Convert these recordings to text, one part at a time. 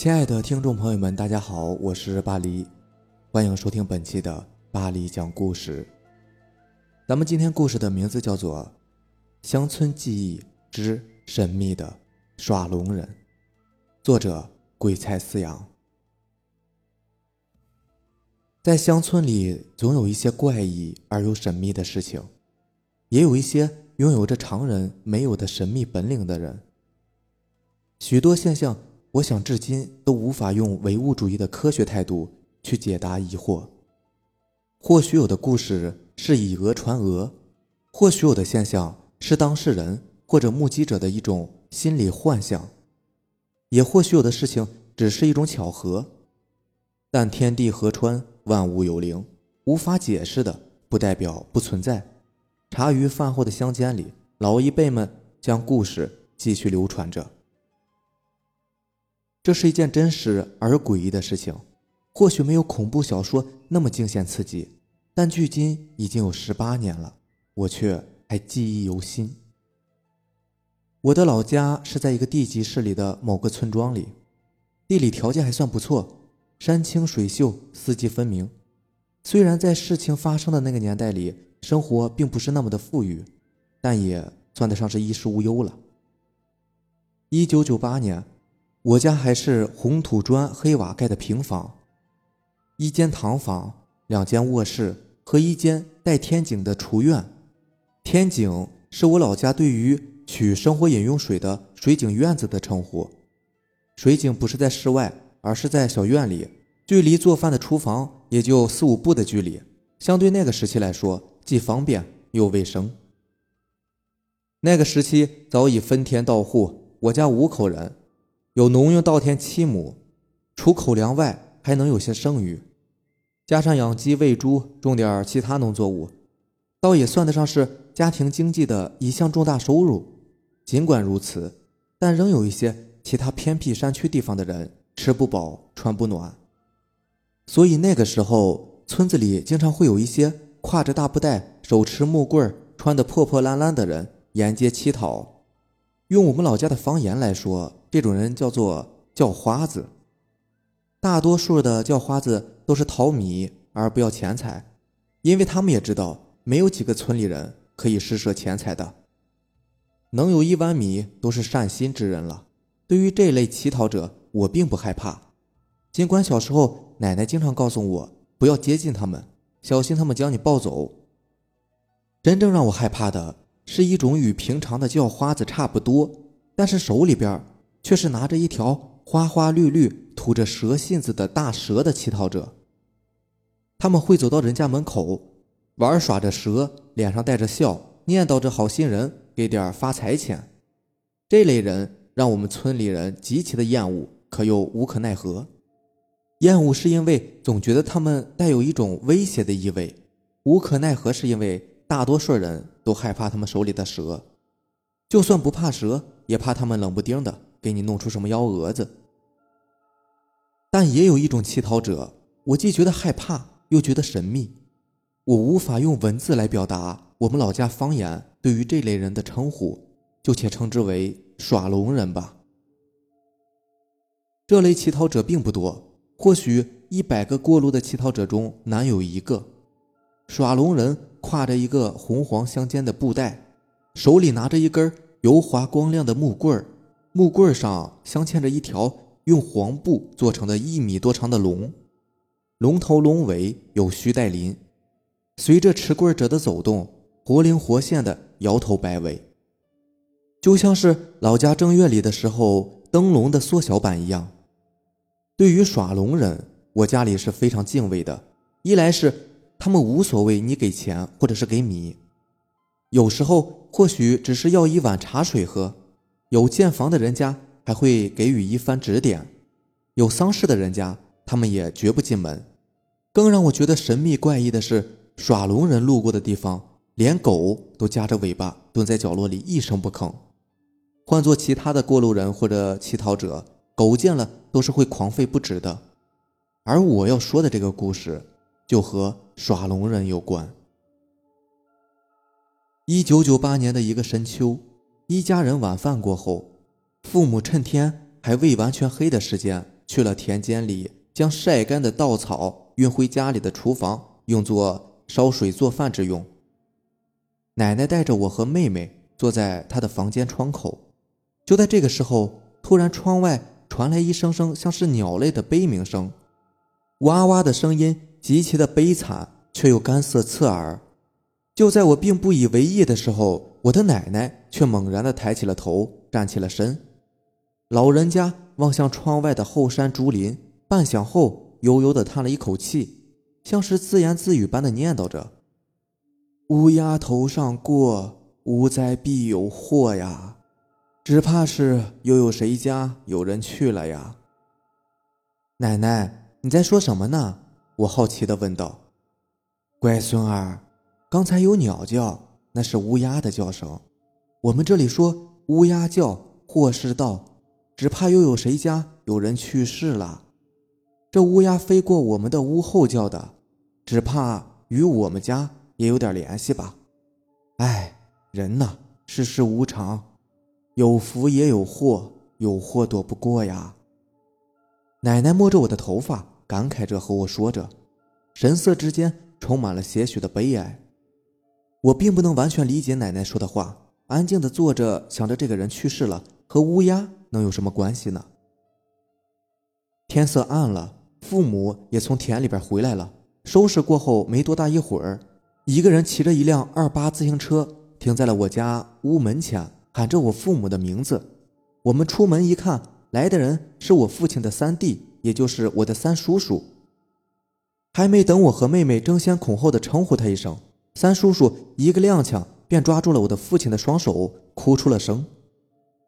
亲爱的听众朋友们，大家好，我是巴黎，欢迎收听本期的巴黎讲故事。咱们今天故事的名字叫做《乡村记忆之神秘的耍龙人》，作者鬼才饲养。在乡村里，总有一些怪异而又神秘的事情，也有一些拥有着常人没有的神秘本领的人。许多现象。我想，至今都无法用唯物主义的科学态度去解答疑惑。或许有的故事是以讹传讹，或许有的现象是当事人或者目击者的一种心理幻想，也或许有的事情只是一种巧合。但天地河川万物有灵，无法解释的不代表不存在。茶余饭后的乡间里，老一辈们将故事继续流传着。这是一件真实而诡异的事情，或许没有恐怖小说那么惊险刺激，但距今已经有十八年了，我却还记忆犹新。我的老家是在一个地级市里的某个村庄里，地理条件还算不错，山清水秀，四季分明。虽然在事情发生的那个年代里，生活并不是那么的富裕，但也算得上是衣食无忧了。一九九八年。我家还是红土砖黑瓦盖的平房，一间堂房，两间卧室和一间带天井的厨院。天井是我老家对于取生活饮用水的水井院子的称呼。水井不是在室外，而是在小院里，距离做饭的厨房也就四五步的距离，相对那个时期来说，既方便又卫生。那个时期早已分田到户，我家五口人。有农用稻田七亩，除口粮外还能有些剩余，加上养鸡喂猪，种点其他农作物，倒也算得上是家庭经济的一项重大收入。尽管如此，但仍有一些其他偏僻山区地方的人吃不饱穿不暖，所以那个时候村子里经常会有一些挎着大布袋、手持木棍、穿得破破烂烂的人沿街乞讨。用我们老家的方言来说，这种人叫做叫花子。大多数的叫花子都是讨米而不要钱财，因为他们也知道没有几个村里人可以施舍钱财的，能有一碗米都是善心之人了。对于这类乞讨者，我并不害怕，尽管小时候奶奶经常告诉我不要接近他们，小心他们将你抱走。真正让我害怕的。是一种与平常的叫花子差不多，但是手里边却是拿着一条花花绿绿、吐着蛇信子的大蛇的乞讨者。他们会走到人家门口，玩耍着蛇，脸上带着笑，念叨着好心人给点发财钱。这类人让我们村里人极其的厌恶，可又无可奈何。厌恶是因为总觉得他们带有一种威胁的意味，无可奈何是因为。大多数人都害怕他们手里的蛇，就算不怕蛇，也怕他们冷不丁的给你弄出什么幺蛾子。但也有一种乞讨者，我既觉得害怕，又觉得神秘，我无法用文字来表达我们老家方言对于这类人的称呼，就且称之为耍龙人吧。这类乞讨者并不多，或许一百个过路的乞讨者中难有一个耍龙人。挎着一个红黄相间的布袋，手里拿着一根油滑光亮的木棍儿，木棍上镶嵌着一条用黄布做成的一米多长的龙，龙头龙尾有须带鳞，随着持棍者的走动，活灵活现的摇头摆尾，就像是老家正月里的时候灯笼的缩小版一样。对于耍龙人，我家里是非常敬畏的，一来是。他们无所谓你给钱或者是给米，有时候或许只是要一碗茶水喝。有建房的人家还会给予一番指点，有丧事的人家他们也绝不进门。更让我觉得神秘怪异的是，耍龙人路过的地方，连狗都夹着尾巴蹲在角落里一声不吭。换做其他的过路人或者乞讨者，狗见了都是会狂吠不止的。而我要说的这个故事。就和耍龙人有关。一九九八年的一个深秋，一家人晚饭过后，父母趁天还未完全黑的时间，去了田间里，将晒干的稻草运回家里的厨房，用作烧水做饭之用。奶奶带着我和妹妹坐在她的房间窗口，就在这个时候，突然窗外传来一声声像是鸟类的悲鸣声，哇哇的声音极其的悲惨，却又干涩刺耳。就在我并不以为意的时候，我的奶奶却猛然的抬起了头，站起了身。老人家望向窗外的后山竹林，半晌后，悠悠的叹了一口气，像是自言自语般的念叨着：“乌鸦头上过，无灾必有祸呀，只怕是又有谁家有人去了呀。”奶奶，你在说什么呢？我好奇的问道。乖孙儿。刚才有鸟叫，那是乌鸦的叫声。我们这里说乌鸦叫，祸事到，只怕又有谁家有人去世了。这乌鸦飞过我们的屋后叫的，只怕与我们家也有点联系吧。哎，人呐，世事无常，有福也有祸，有祸躲不过呀。奶奶摸着我的头发，感慨着和我说着，神色之间充满了些许的悲哀。我并不能完全理解奶奶说的话，安静的坐着，想着这个人去世了，和乌鸦能有什么关系呢？天色暗了，父母也从田里边回来了。收拾过后没多大一会儿，一个人骑着一辆二八自行车停在了我家屋门前，喊着我父母的名字。我们出门一看，来的人是我父亲的三弟，也就是我的三叔叔。还没等我和妹妹争先恐后的称呼他一声。三叔叔一个踉跄，便抓住了我的父亲的双手，哭出了声。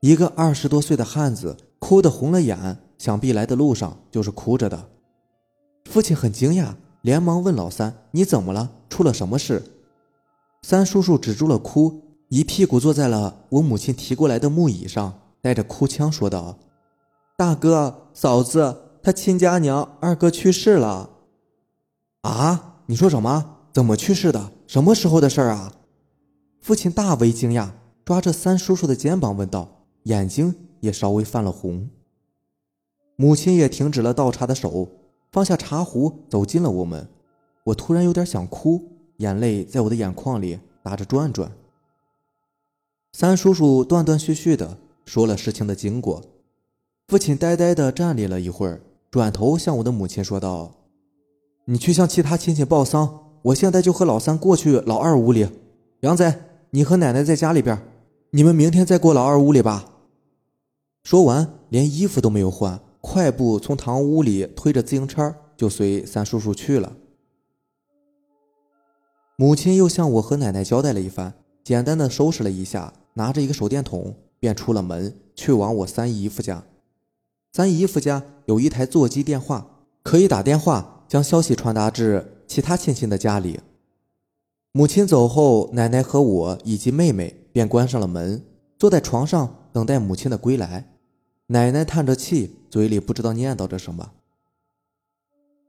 一个二十多岁的汉子哭得红了眼，想必来的路上就是哭着的。父亲很惊讶，连忙问老三：“你怎么了？出了什么事？”三叔叔止住了哭，一屁股坐在了我母亲提过来的木椅上，带着哭腔说道：“大哥、嫂子，他亲家娘二哥去世了。”啊？你说什么？怎么去世的？什么时候的事儿啊？父亲大为惊讶，抓着三叔叔的肩膀问道，眼睛也稍微泛了红。母亲也停止了倒茶的手，放下茶壶，走进了我们。我突然有点想哭，眼泪在我的眼眶里打着转转。三叔叔断断续续的说了事情的经过。父亲呆呆的站立了一会儿，转头向我的母亲说道：“你去向其他亲戚报丧。”我现在就和老三过去老二屋里，杨仔，你和奶奶在家里边，你们明天再过老二屋里吧。说完，连衣服都没有换，快步从堂屋里推着自行车就随三叔叔去了。母亲又向我和奶奶交代了一番，简单的收拾了一下，拿着一个手电筒便出了门，去往我三姨夫家。三姨夫家有一台座机电话，可以打电话将消息传达至。其他亲戚的家里，母亲走后，奶奶和我以及妹妹便关上了门，坐在床上等待母亲的归来。奶奶叹着气，嘴里不知道念叨着什么。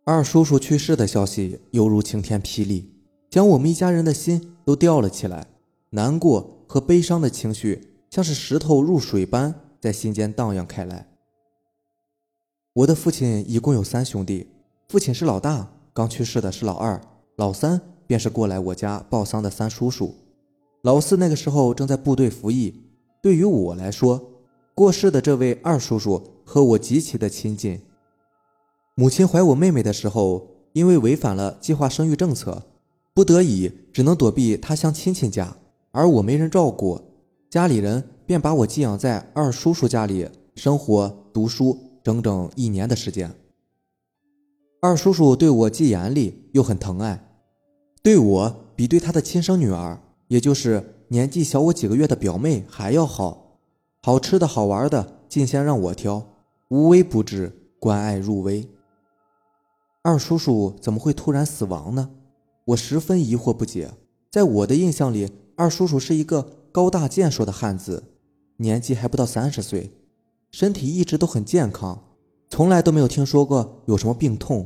二叔叔去世的消息犹如晴天霹雳，将我们一家人的心都吊了起来，难过和悲伤的情绪像是石头入水般在心间荡漾开来。我的父亲一共有三兄弟，父亲是老大。刚去世的是老二，老三便是过来我家报丧的三叔叔，老四那个时候正在部队服役。对于我来说，过世的这位二叔叔和我极其的亲近。母亲怀我妹妹的时候，因为违反了计划生育政策，不得已只能躲避他乡亲戚家，而我没人照顾，家里人便把我寄养在二叔叔家里生活读书整整一年的时间。二叔叔对我既严厉又很疼爱，对我比对他的亲生女儿，也就是年纪小我几个月的表妹还要好。好吃的好玩的尽先让我挑，无微不至，关爱入微。二叔叔怎么会突然死亡呢？我十分疑惑不解。在我的印象里，二叔叔是一个高大健硕的汉子，年纪还不到三十岁，身体一直都很健康，从来都没有听说过有什么病痛。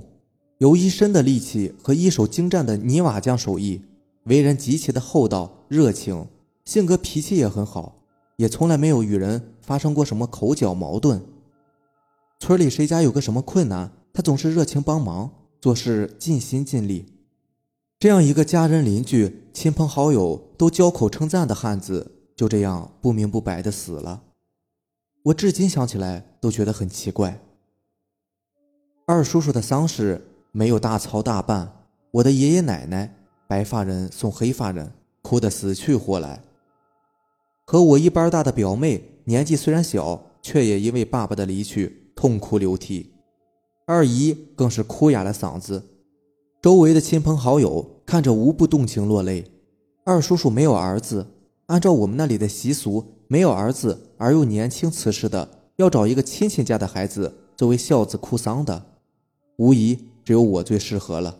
有一身的力气和一手精湛的泥瓦匠手艺，为人极其的厚道热情，性格脾气也很好，也从来没有与人发生过什么口角矛盾。村里谁家有个什么困难，他总是热情帮忙，做事尽心尽力。这样一个家人、邻居、亲朋好友都交口称赞的汉子，就这样不明不白的死了。我至今想起来都觉得很奇怪。二叔叔的丧事没有大操大办，我的爷爷奶奶白发人送黑发人，哭得死去活来。和我一般大的表妹年纪虽然小，却也因为爸爸的离去痛哭流涕。二姨更是哭哑了嗓子。周围的亲朋好友看着无不动情落泪。二叔叔没有儿子，按照我们那里的习俗，没有儿子而又年轻辞世的，要找一个亲戚家的孩子作为孝子哭丧的。无疑，只有我最适合了。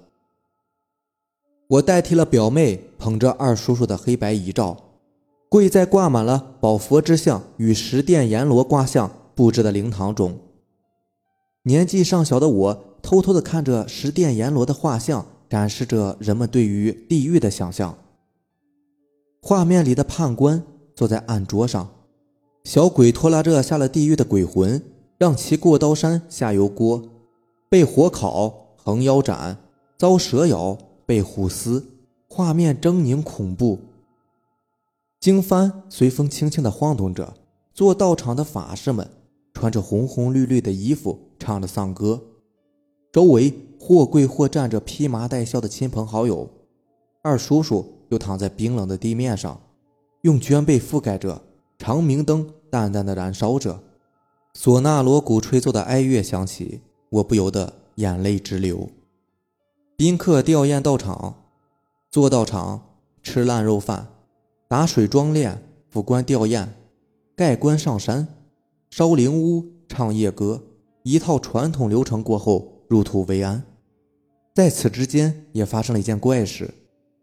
我代替了表妹，捧着二叔叔的黑白遗照，跪在挂满了宝佛之像与十殿阎罗卦像布置的灵堂中。年纪尚小的我，偷偷地看着十殿阎罗的画像，展示着人们对于地狱的想象。画面里的判官坐在案桌上，小鬼拖拉着下了地狱的鬼魂，让其过刀山下油锅。被火烤、横腰斩、遭蛇咬、被虎撕，画面狰狞恐怖。经幡随风轻轻地晃动着，做道场的法师们穿着红红绿绿的衣服，唱着丧歌。周围或跪或站着披麻戴孝的亲朋好友，二叔叔又躺在冰冷的地面上，用绢被覆盖着，长明灯淡淡的燃烧着，唢呐锣鼓吹奏的哀乐响起。我不由得眼泪直流。宾客吊唁到场，坐到场吃烂肉饭，打水装殓，副官吊唁，盖棺上山，烧灵屋，唱夜歌，一套传统流程过后，入土为安。在此之间，也发生了一件怪事：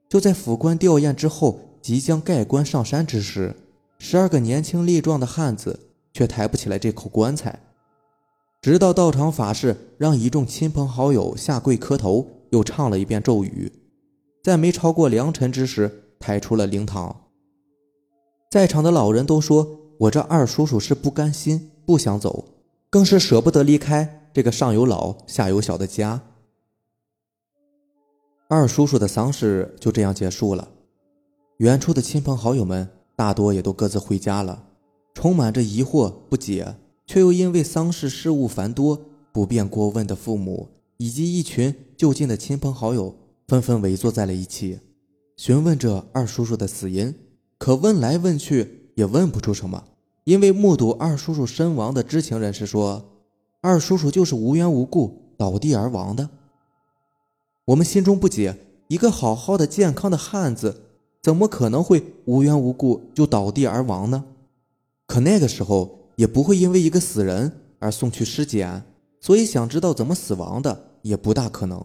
就在副官吊唁之后，即将盖棺上山之时，十二个年轻力壮的汉子却抬不起来这口棺材。直到道场法事让一众亲朋好友下跪磕头，又唱了一遍咒语，在没超过良辰之时抬出了灵堂。在场的老人都说：“我这二叔叔是不甘心，不想走，更是舍不得离开这个上有老下有小的家。”二叔叔的丧事就这样结束了。远处的亲朋好友们大多也都各自回家了，充满着疑惑不解。却又因为丧事事务繁多，不便过问的父母以及一群就近的亲朋好友纷纷围坐在了一起，询问着二叔叔的死因。可问来问去也问不出什么，因为目睹二叔叔身亡的知情人士说，二叔叔就是无缘无故倒地而亡的。我们心中不解，一个好好的健康的汉子，怎么可能会无缘无故就倒地而亡呢？可那个时候。也不会因为一个死人而送去尸检，所以想知道怎么死亡的也不大可能。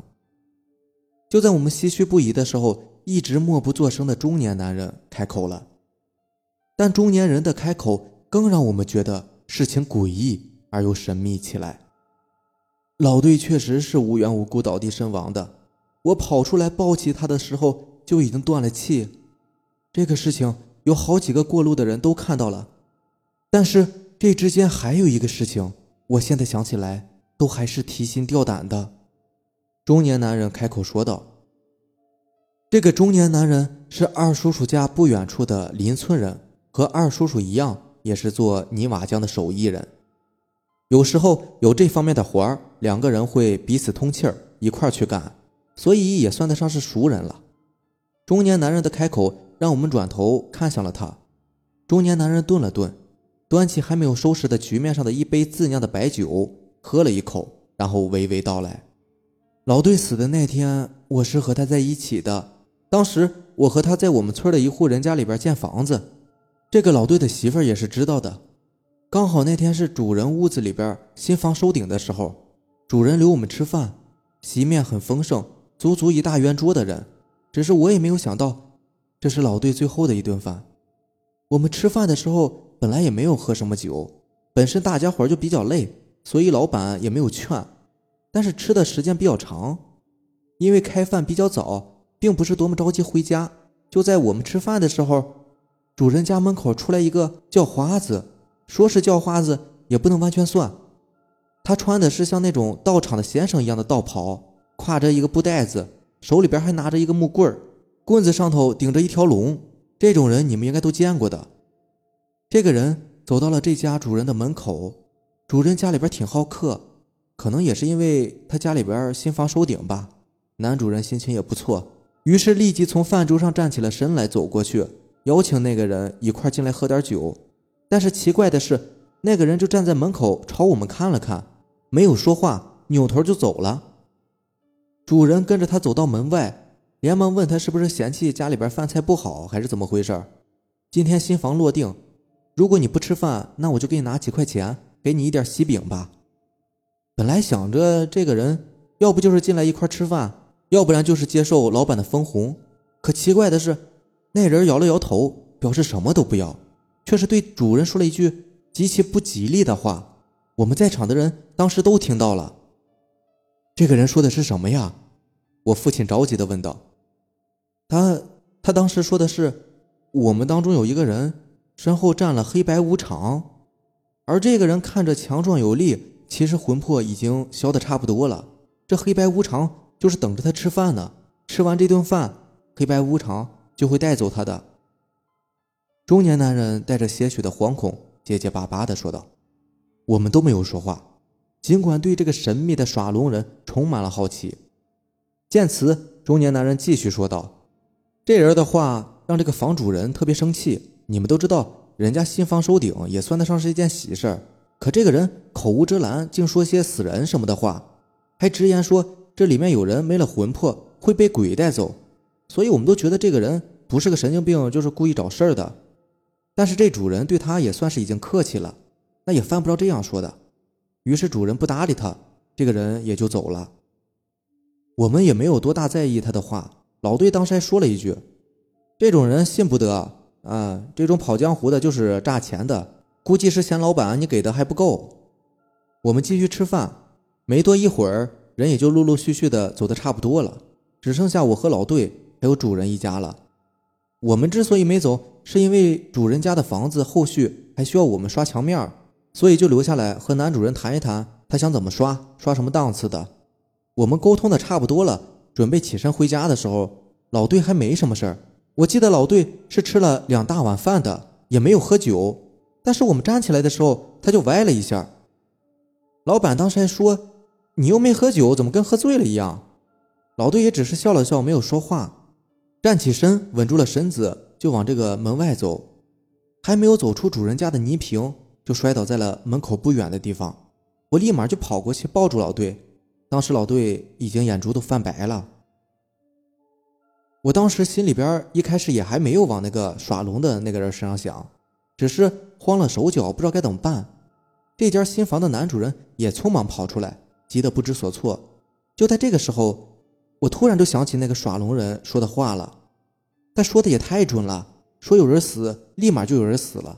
就在我们唏嘘不已的时候，一直默不作声的中年男人开口了。但中年人的开口更让我们觉得事情诡异而又神秘起来。老队确实是无缘无故倒地身亡的，我跑出来抱起他的时候就已经断了气。这个事情有好几个过路的人都看到了，但是。这之间还有一个事情，我现在想起来都还是提心吊胆的。中年男人开口说道：“这个中年男人是二叔叔家不远处的邻村人，和二叔叔一样，也是做泥瓦匠的手艺人。有时候有这方面的活儿，两个人会彼此通气儿，一块儿去干，所以也算得上是熟人了。”中年男人的开口让我们转头看向了他。中年男人顿了顿。端起还没有收拾的局面上的一杯自酿的白酒，喝了一口，然后娓娓道来：“老队死的那天，我是和他在一起的。当时我和他在我们村的一户人家里边建房子，这个老队的媳妇儿也是知道的。刚好那天是主人屋子里边新房收顶的时候，主人留我们吃饭，席面很丰盛，足足一大圆桌的人。只是我也没有想到，这是老队最后的一顿饭。我们吃饭的时候。”本来也没有喝什么酒，本身大家伙就比较累，所以老板也没有劝。但是吃的时间比较长，因为开饭比较早，并不是多么着急回家。就在我们吃饭的时候，主人家门口出来一个叫花子，说是叫花子也不能完全算。他穿的是像那种道场的先生一样的道袍，挎着一个布袋子，手里边还拿着一个木棍儿，棍子上头顶着一条龙。这种人你们应该都见过的。这个人走到了这家主人的门口，主人家里边挺好客，可能也是因为他家里边新房收顶吧。男主人心情也不错，于是立即从饭桌上站起了身来，走过去邀请那个人一块进来喝点酒。但是奇怪的是，那个人就站在门口朝我们看了看。没有说话，扭头就走了。主人跟着他走到门外，连忙问他是不是嫌弃家里边饭菜不好，还是怎么回事？今天新房落定，如果你不吃饭，那我就给你拿几块钱，给你一点喜饼吧。本来想着这个人要不就是进来一块吃饭，要不然就是接受老板的分红。可奇怪的是，那人摇了摇头，表示什么都不要，却是对主人说了一句极其不吉利的话。我们在场的人当时都听到了。这个人说的是什么呀？我父亲着急的问道。他他当时说的是，我们当中有一个人身后站了黑白无常，而这个人看着强壮有力，其实魂魄已经消的差不多了。这黑白无常就是等着他吃饭呢。吃完这顿饭，黑白无常就会带走他的。中年男人带着些许的惶恐，结结巴巴的说道。我们都没有说话，尽管对这个神秘的耍龙人充满了好奇。见此，中年男人继续说道：“这人的话让这个房主人特别生气。你们都知道，人家新房收顶也算得上是一件喜事儿。可这个人口无遮拦，竟说些死人什么的话，还直言说这里面有人没了魂魄会被鬼带走。所以我们都觉得这个人不是个神经病，就是故意找事儿的。但是这主人对他也算是已经客气了。”那也犯不着这样说的，于是主人不搭理他，这个人也就走了。我们也没有多大在意他的话。老队当时还说了一句：“这种人信不得啊，这种跑江湖的就是诈钱的，估计是嫌老板你给的还不够。”我们继续吃饭，没多一会儿，人也就陆陆续续的走的差不多了，只剩下我和老队还有主人一家了。我们之所以没走，是因为主人家的房子后续还需要我们刷墙面所以就留下来和男主人谈一谈，他想怎么刷，刷什么档次的。我们沟通的差不多了，准备起身回家的时候，老队还没什么事儿。我记得老队是吃了两大碗饭的，也没有喝酒。但是我们站起来的时候，他就歪了一下。老板当时还说：“你又没喝酒，怎么跟喝醉了一样？”老队也只是笑了笑，没有说话。站起身，稳住了身子，就往这个门外走。还没有走出主人家的泥坪。就摔倒在了门口不远的地方，我立马就跑过去抱住老队。当时老队已经眼珠都泛白了。我当时心里边一开始也还没有往那个耍龙的那个人身上想，只是慌了手脚，不知道该怎么办。这家新房的男主人也匆忙跑出来，急得不知所措。就在这个时候，我突然就想起那个耍龙人说的话了，他说的也太准了，说有人死，立马就有人死了。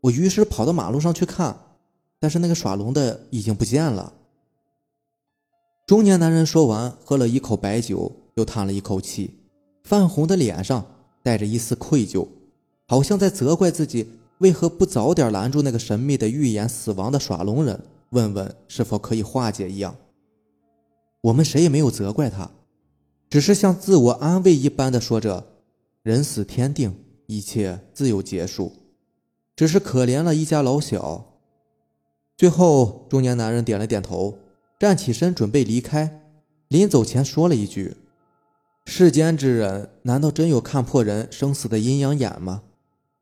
我于是跑到马路上去看，但是那个耍龙的已经不见了。中年男人说完，喝了一口白酒，又叹了一口气，泛红的脸上带着一丝愧疚，好像在责怪自己为何不早点拦住那个神秘的预言死亡的耍龙人，问问是否可以化解一样。我们谁也没有责怪他，只是像自我安慰一般的说着：“人死天定，一切自有结束。”只是可怜了一家老小。最后，中年男人点了点头，站起身准备离开。临走前说了一句：“世间之人，难道真有看破人生死的阴阳眼吗？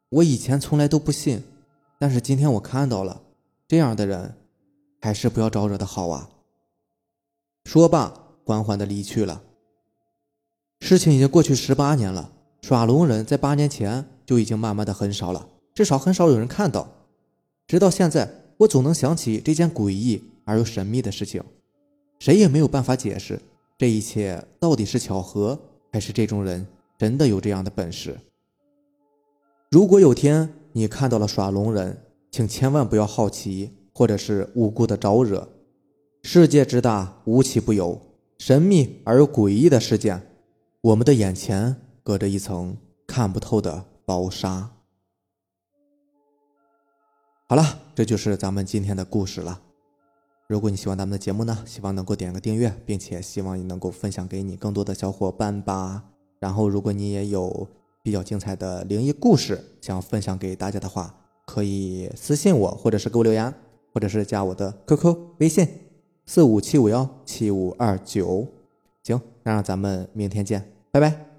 我以前从来都不信，但是今天我看到了，这样的人，还是不要招惹的好啊。”说罢，缓缓的离去了。事情已经过去十八年了，耍龙人在八年前就已经慢慢的很少了。至少很少有人看到，直到现在，我总能想起这件诡异而又神秘的事情，谁也没有办法解释这一切到底是巧合，还是这种人真的有这样的本事。如果有天你看到了耍龙人，请千万不要好奇，或者是无辜的招惹。世界之大，无奇不有，神秘而又诡异的事件，我们的眼前隔着一层看不透的薄纱。好了，这就是咱们今天的故事了。如果你喜欢咱们的节目呢，希望能够点个订阅，并且希望你能够分享给你更多的小伙伴吧。然后，如果你也有比较精彩的灵异故事想分享给大家的话，可以私信我，或者是给我留言，或者是加我的 QQ 微信四五七五幺七五二九。行，那让咱们明天见，拜拜。